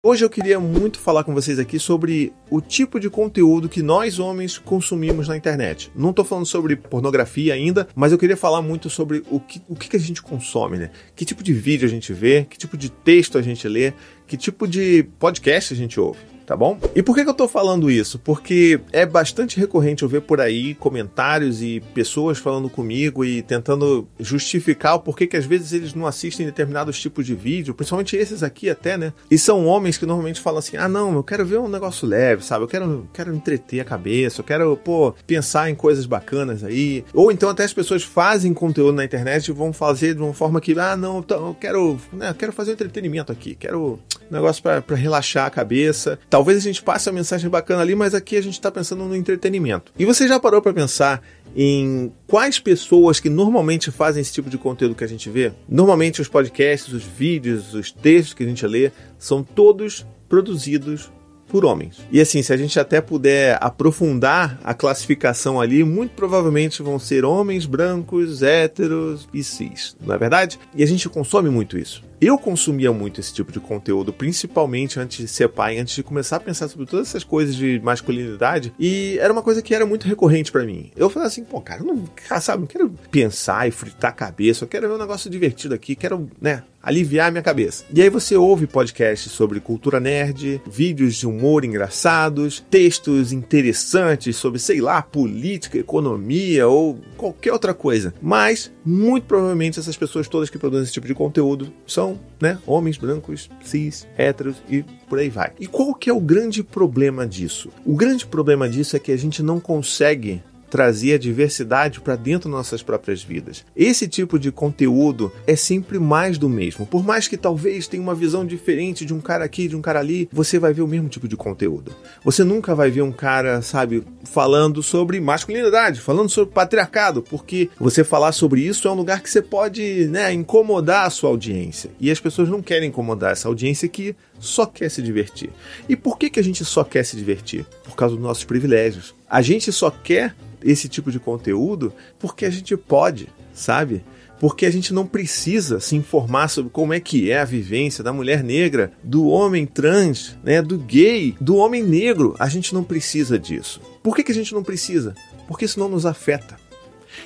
Hoje eu queria muito falar com vocês aqui sobre o tipo de conteúdo que nós homens consumimos na internet. Não estou falando sobre pornografia ainda, mas eu queria falar muito sobre o que, o que a gente consome, né? Que tipo de vídeo a gente vê, que tipo de texto a gente lê, que tipo de podcast a gente ouve tá bom? E por que, que eu tô falando isso? Porque é bastante recorrente eu ver por aí comentários e pessoas falando comigo e tentando justificar o porquê que às vezes eles não assistem determinados tipos de vídeo, principalmente esses aqui até, né? E são homens que normalmente falam assim: ah, não, eu quero ver um negócio leve, sabe? Eu quero, quero entreter a cabeça, eu quero, pô, pensar em coisas bacanas aí. Ou então até as pessoas fazem conteúdo na internet e vão fazer de uma forma que, ah, não, eu quero, né, eu quero fazer um entretenimento aqui, quero negócio para relaxar a cabeça. Talvez a gente passe uma mensagem bacana ali, mas aqui a gente está pensando no entretenimento. E você já parou para pensar em quais pessoas que normalmente fazem esse tipo de conteúdo que a gente vê? Normalmente os podcasts, os vídeos, os textos que a gente lê são todos produzidos por homens. E assim, se a gente até puder aprofundar a classificação ali, muito provavelmente vão ser homens brancos, héteros e cis, não é verdade? E a gente consome muito isso. Eu consumia muito esse tipo de conteúdo, principalmente antes de ser pai, antes de começar a pensar sobre todas essas coisas de masculinidade, e era uma coisa que era muito recorrente para mim. Eu falava assim, pô, cara, eu não, sabe, não quero pensar e fritar a cabeça, eu quero ver um negócio divertido aqui, quero, né, aliviar a minha cabeça. E aí você ouve podcasts sobre cultura nerd, vídeos de humor engraçados, textos interessantes sobre, sei lá, política, economia ou qualquer outra coisa. Mas, muito provavelmente, essas pessoas todas que produzem esse tipo de conteúdo são são, né, homens brancos, cis, héteros e por aí vai. E qual que é o grande problema disso? O grande problema disso é que a gente não consegue trazer a diversidade para dentro nossas próprias vidas. Esse tipo de conteúdo é sempre mais do mesmo. Por mais que talvez tenha uma visão diferente de um cara aqui, de um cara ali, você vai ver o mesmo tipo de conteúdo. Você nunca vai ver um cara, sabe, falando sobre masculinidade, falando sobre patriarcado, porque você falar sobre isso é um lugar que você pode, né, incomodar a sua audiência. E as pessoas não querem incomodar essa audiência que só quer se divertir. E por que, que a gente só quer se divertir? Por causa dos nossos privilégios. A gente só quer esse tipo de conteúdo porque a gente pode, sabe? Porque a gente não precisa se informar sobre como é que é a vivência da mulher negra, do homem trans, né, do gay, do homem negro. A gente não precisa disso. Por que, que a gente não precisa? Porque isso não nos afeta.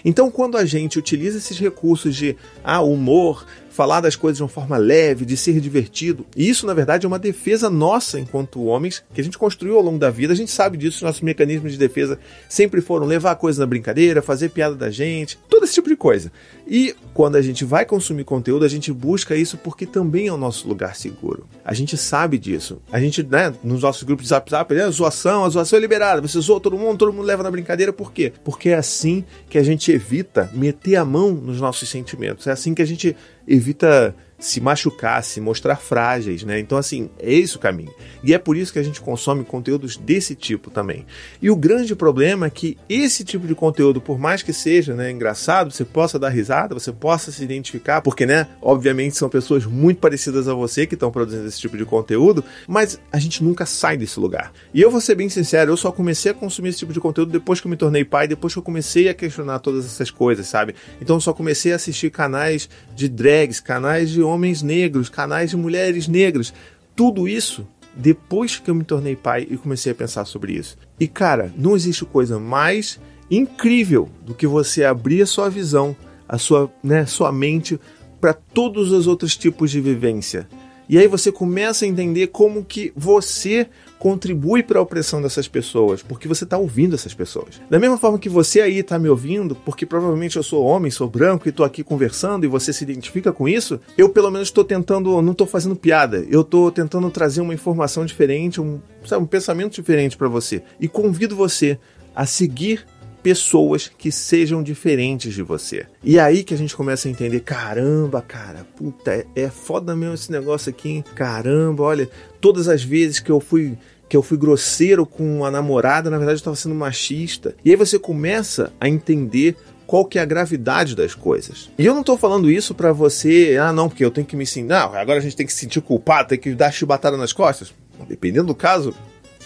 Então, quando a gente utiliza esses recursos de ah, humor, falar das coisas de uma forma leve, de ser divertido. E isso, na verdade, é uma defesa nossa enquanto homens, que a gente construiu ao longo da vida. A gente sabe disso, nossos mecanismos de defesa sempre foram levar a coisa na brincadeira, fazer piada da gente, todo esse tipo de coisa. E quando a gente vai consumir conteúdo, a gente busca isso porque também é o nosso lugar seguro. A gente sabe disso. A gente, né, nos nossos grupos de zap zap, é zoação, a zoação é liberada. Você zoa todo mundo, todo mundo leva na brincadeira. Por quê? Porque é assim que a gente evita meter a mão nos nossos sentimentos. É assim que a gente evita se machucar, se mostrar frágeis, né? Então, assim, é esse o caminho. E é por isso que a gente consome conteúdos desse tipo também. E o grande problema é que esse tipo de conteúdo, por mais que seja né, engraçado, você possa dar risada, você possa se identificar, porque, né, obviamente são pessoas muito parecidas a você que estão produzindo esse tipo de conteúdo, mas a gente nunca sai desse lugar. E eu vou ser bem sincero, eu só comecei a consumir esse tipo de conteúdo depois que eu me tornei pai, depois que eu comecei a questionar todas essas coisas, sabe? Então eu só comecei a assistir canais de drags, canais de homens negros, canais de mulheres negras. Tudo isso depois que eu me tornei pai e comecei a pensar sobre isso. E cara, não existe coisa mais incrível do que você abrir a sua visão, a sua, né, sua mente para todos os outros tipos de vivência. E aí você começa a entender como que você contribui para a opressão dessas pessoas, porque você está ouvindo essas pessoas. Da mesma forma que você aí está me ouvindo, porque provavelmente eu sou homem, sou branco e estou aqui conversando e você se identifica com isso, eu pelo menos estou tentando, não estou fazendo piada, eu estou tentando trazer uma informação diferente, um, sabe, um pensamento diferente para você. E convido você a seguir pessoas que sejam diferentes de você. E aí que a gente começa a entender, caramba, cara, puta, é, é foda mesmo esse negócio aqui, hein? Caramba, olha, todas as vezes que eu fui que eu fui grosseiro com a namorada, na verdade eu estava sendo machista. E aí você começa a entender qual que é a gravidade das coisas. E eu não estou falando isso para você, ah não, porque eu tenho que me sentir, não, agora a gente tem que se sentir culpado, tem que dar chibatada nas costas. Dependendo do caso,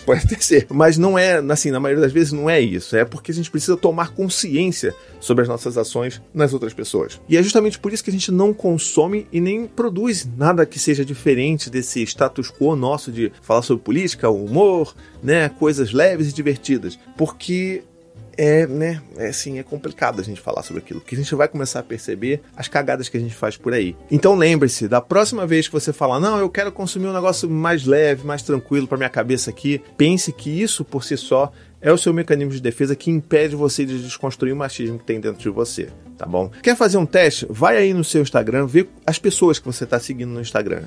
pode até ser. Mas não é, assim, na maioria das vezes não é isso. É porque a gente precisa tomar consciência sobre as nossas ações nas outras pessoas. E é justamente por isso que a gente não consome e nem produz nada que seja diferente desse status quo nosso de falar sobre política, humor, né, coisas leves e divertidas. Porque é, né, é assim, é complicado a gente falar sobre aquilo, porque a gente vai começar a perceber as cagadas que a gente faz por aí. Então lembre-se, da próxima vez que você falar, não, eu quero consumir um negócio mais leve, mais tranquilo para minha cabeça aqui, pense que isso por si só é o seu mecanismo de defesa que impede você de desconstruir o machismo que tem dentro de você, tá bom? Quer fazer um teste? Vai aí no seu Instagram, vê as pessoas que você está seguindo no Instagram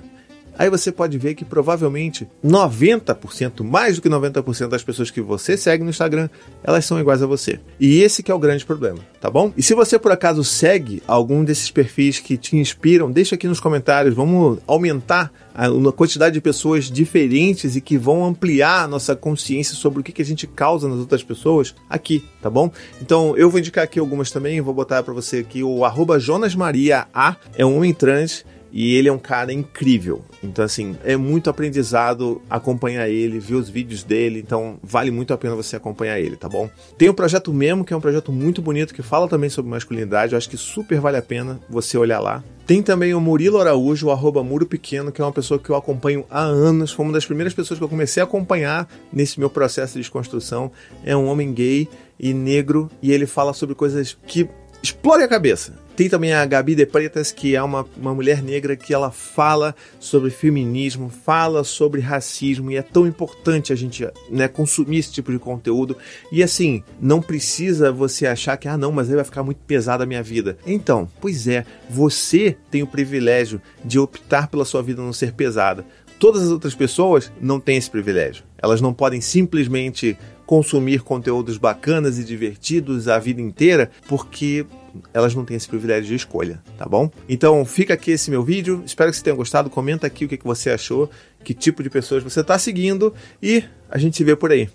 aí você pode ver que provavelmente 90%, mais do que 90% das pessoas que você segue no Instagram, elas são iguais a você. E esse que é o grande problema, tá bom? E se você por acaso segue algum desses perfis que te inspiram, deixa aqui nos comentários, vamos aumentar a quantidade de pessoas diferentes e que vão ampliar a nossa consciência sobre o que, que a gente causa nas outras pessoas aqui, tá bom? Então eu vou indicar aqui algumas também, vou botar para você aqui o arroba Jonas Maria A, é um homem trans e ele é um cara incrível. Então, assim, é muito aprendizado acompanhar ele, ver os vídeos dele. Então, vale muito a pena você acompanhar ele, tá bom? Tem o projeto Memo, que é um projeto muito bonito, que fala também sobre masculinidade. Eu acho que super vale a pena você olhar lá. Tem também o Murilo Araújo, o arroba Muro Pequeno, que é uma pessoa que eu acompanho há anos. Foi uma das primeiras pessoas que eu comecei a acompanhar nesse meu processo de desconstrução. É um homem gay e negro e ele fala sobre coisas que explodem a cabeça. Tem também a Gabi de Pretas, que é uma, uma mulher negra que ela fala sobre feminismo, fala sobre racismo, e é tão importante a gente né, consumir esse tipo de conteúdo. E assim, não precisa você achar que, ah, não, mas aí vai ficar muito pesada a minha vida. Então, pois é, você tem o privilégio de optar pela sua vida não ser pesada. Todas as outras pessoas não têm esse privilégio. Elas não podem simplesmente consumir conteúdos bacanas e divertidos a vida inteira, porque elas não têm esse privilégio de escolha, tá bom? Então fica aqui esse meu vídeo, espero que você tenha gostado, comenta aqui o que você achou, que tipo de pessoas você está seguindo e a gente se vê por aí.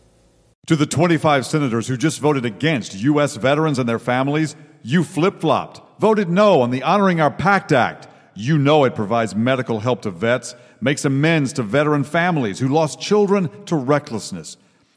To the 25 senators who just voted against U.S. veterans and their families, you flip flopped, voted no on the Honoring Our Pact Act. You know it provides medical help to vets, makes amends to veteran families who lost children to recklessness.